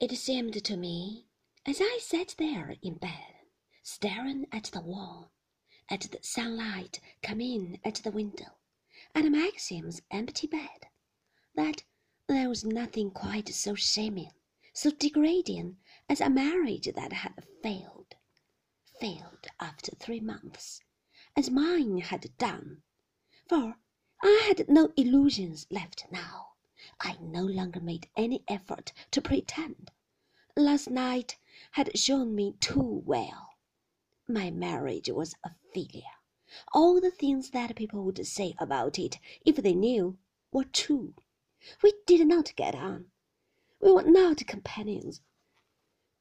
It seemed to me, as I sat there in bed, staring at the wall, at the sunlight coming in at the window, and Maxim's empty bed, that there was nothing quite so shaming, so degrading as a marriage that had failed, failed after three months, as mine had done. For I had no illusions left now. I no longer made any effort to pretend. Last night had shown me too well. My marriage was a failure. All the things that people would say about it if they knew were true. We did not get on. We were not companions.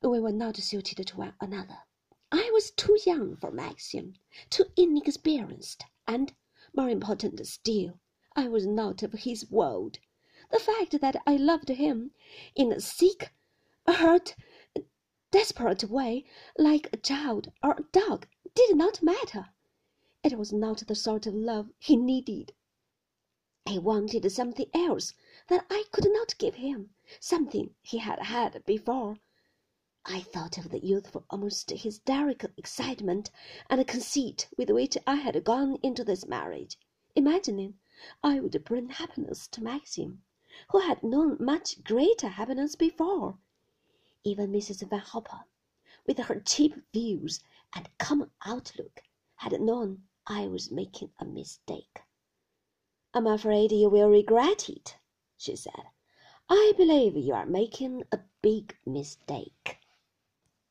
We were not suited to one another. I was too young for Maxim, too inexperienced, and, more important still, I was not of his world. The fact that I loved him in a sick, hurt, desperate way, like a child or a dog, did not matter. It was not the sort of love he needed. He wanted something else that I could not give him, something he had had before. I thought of the youthful, almost hysterical excitement and conceit with which I had gone into this marriage, imagining I would bring happiness to Maxim, who had known much greater happiness before. Even Mrs. Van Hopper, with her cheap views and common outlook, had known I was making a mistake. I'm afraid you will regret it, she said. I believe you are making a big mistake.